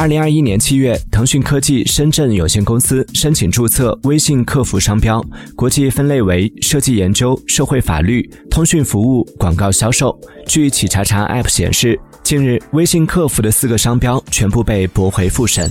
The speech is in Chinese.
二零二一年七月腾讯科技深圳有限公司申请注册微信客服商标国际分类为设计研究社会法律通讯服务广告销售。据企查查 app 显示近日微信客服的四个商标全部被驳回复审。